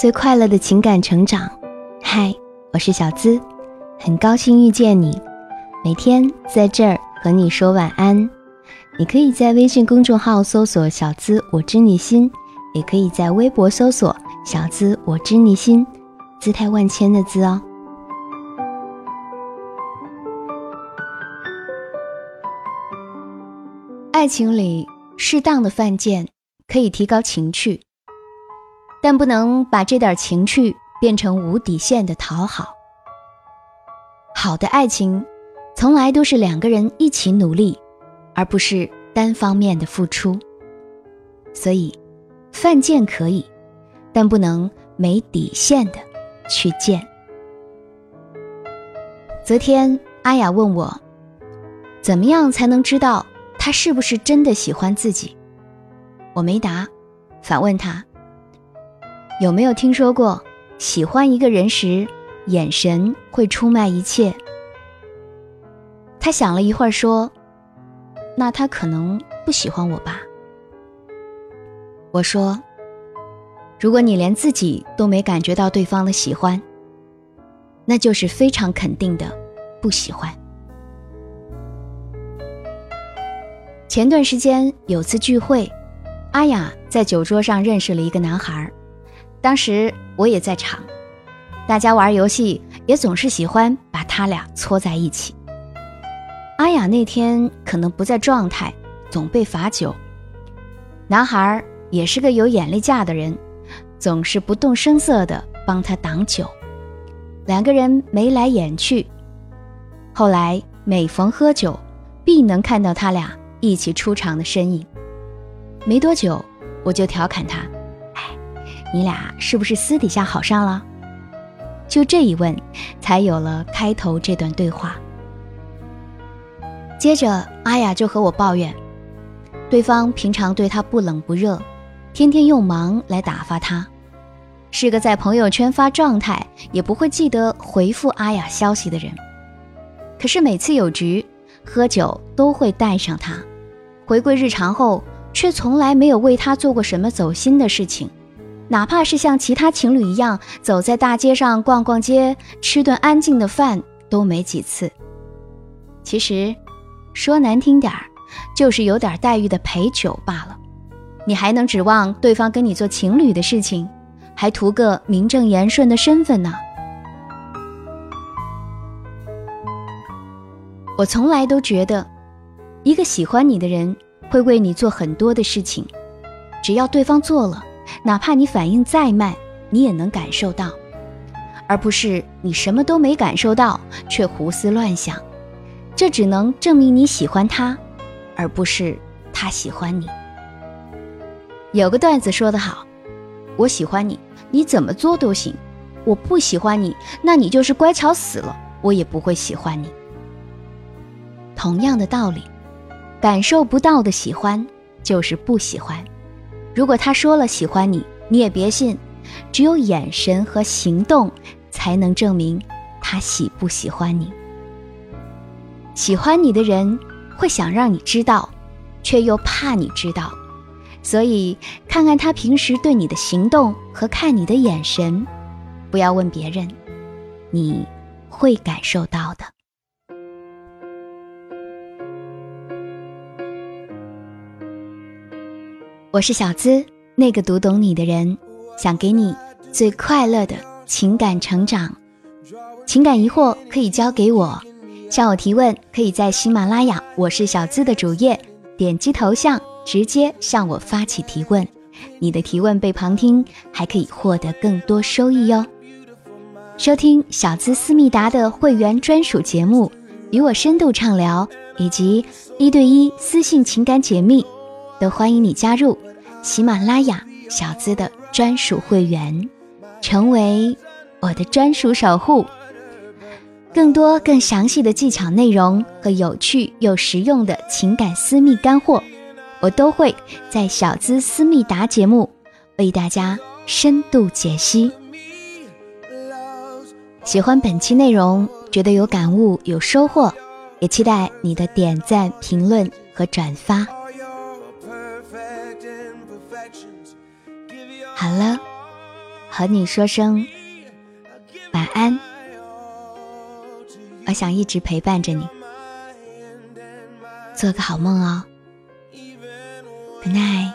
最快乐的情感成长。嗨，我是小资，很高兴遇见你。每天在这儿和你说晚安。你可以在微信公众号搜索“小资我知你心”，也可以在微博搜索“小资我知你心”，姿态万千的“资”哦。爱情里适当的犯贱可以提高情趣，但不能把这点情趣变成无底线的讨好。好的爱情，从来都是两个人一起努力，而不是单方面的付出。所以，犯贱可以，但不能没底线的去贱。昨天阿雅问我，怎么样才能知道？他是不是真的喜欢自己？我没答，反问他：有没有听说过喜欢一个人时，眼神会出卖一切？他想了一会儿说：“那他可能不喜欢我吧。”我说：“如果你连自己都没感觉到对方的喜欢，那就是非常肯定的不喜欢。”前段时间有次聚会，阿雅在酒桌上认识了一个男孩儿，当时我也在场。大家玩游戏也总是喜欢把他俩搓在一起。阿雅那天可能不在状态，总被罚酒。男孩也是个有眼力架的人，总是不动声色地帮他挡酒。两个人眉来眼去，后来每逢喝酒，必能看到他俩。一起出场的身影，没多久，我就调侃他：“，你俩是不是私底下好上了？”就这一问，才有了开头这段对话。接着，阿雅就和我抱怨，对方平常对她不冷不热，天天用忙来打发她，是个在朋友圈发状态也不会记得回复阿雅消息的人。可是每次有局，喝酒都会带上他。回归日常后，却从来没有为他做过什么走心的事情，哪怕是像其他情侣一样走在大街上逛逛街、吃顿安静的饭都没几次。其实，说难听点儿，就是有点待遇的陪酒罢了。你还能指望对方跟你做情侣的事情，还图个名正言顺的身份呢？我从来都觉得。一个喜欢你的人会为你做很多的事情，只要对方做了，哪怕你反应再慢，你也能感受到，而不是你什么都没感受到却胡思乱想。这只能证明你喜欢他，而不是他喜欢你。有个段子说得好：“我喜欢你，你怎么做都行；我不喜欢你，那你就是乖巧死了，我也不会喜欢你。”同样的道理。感受不到的喜欢就是不喜欢。如果他说了喜欢你，你也别信，只有眼神和行动才能证明他喜不喜欢你。喜欢你的人会想让你知道，却又怕你知道，所以看看他平时对你的行动和看你的眼神，不要问别人，你会感受到的。我是小资，那个读懂你的人，想给你最快乐的情感成长。情感疑惑可以交给我，向我提问可以在喜马拉雅“我是小资”的主页点击头像，直接向我发起提问。你的提问被旁听，还可以获得更多收益哟。收听小资思密达的会员专属节目，与我深度畅聊，以及一对一私信情感解密。都欢迎你加入喜马拉雅小资的专属会员，成为我的专属守护。更多更详细的技巧内容和有趣又实用的情感私密干货，我都会在小资思密达节目为大家深度解析。喜欢本期内容，觉得有感悟有收获，也期待你的点赞、评论和转发。好了，和你说声晚安。我想一直陪伴着你，做个好梦哦。Good night，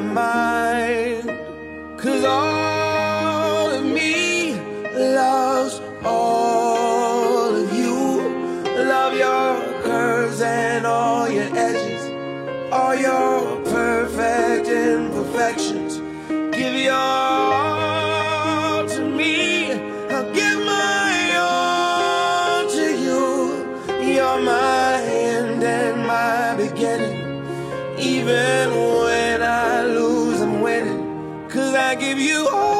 mind. Cause all of me loves all of you. Love your curves and all your edges, all your perfect imperfections. Give your I give you all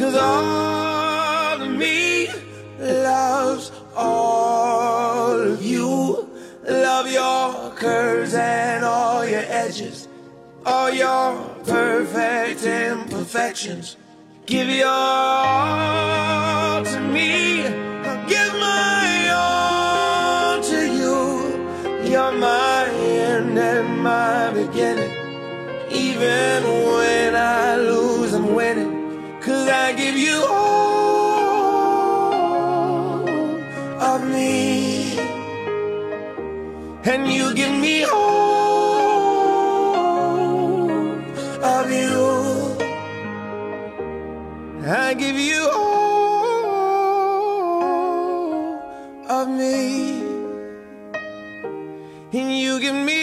Cause all of me loves all of you. Love your curves and all your edges, all your perfect imperfections. Give your Give me all of you. I give you all of me. And you give me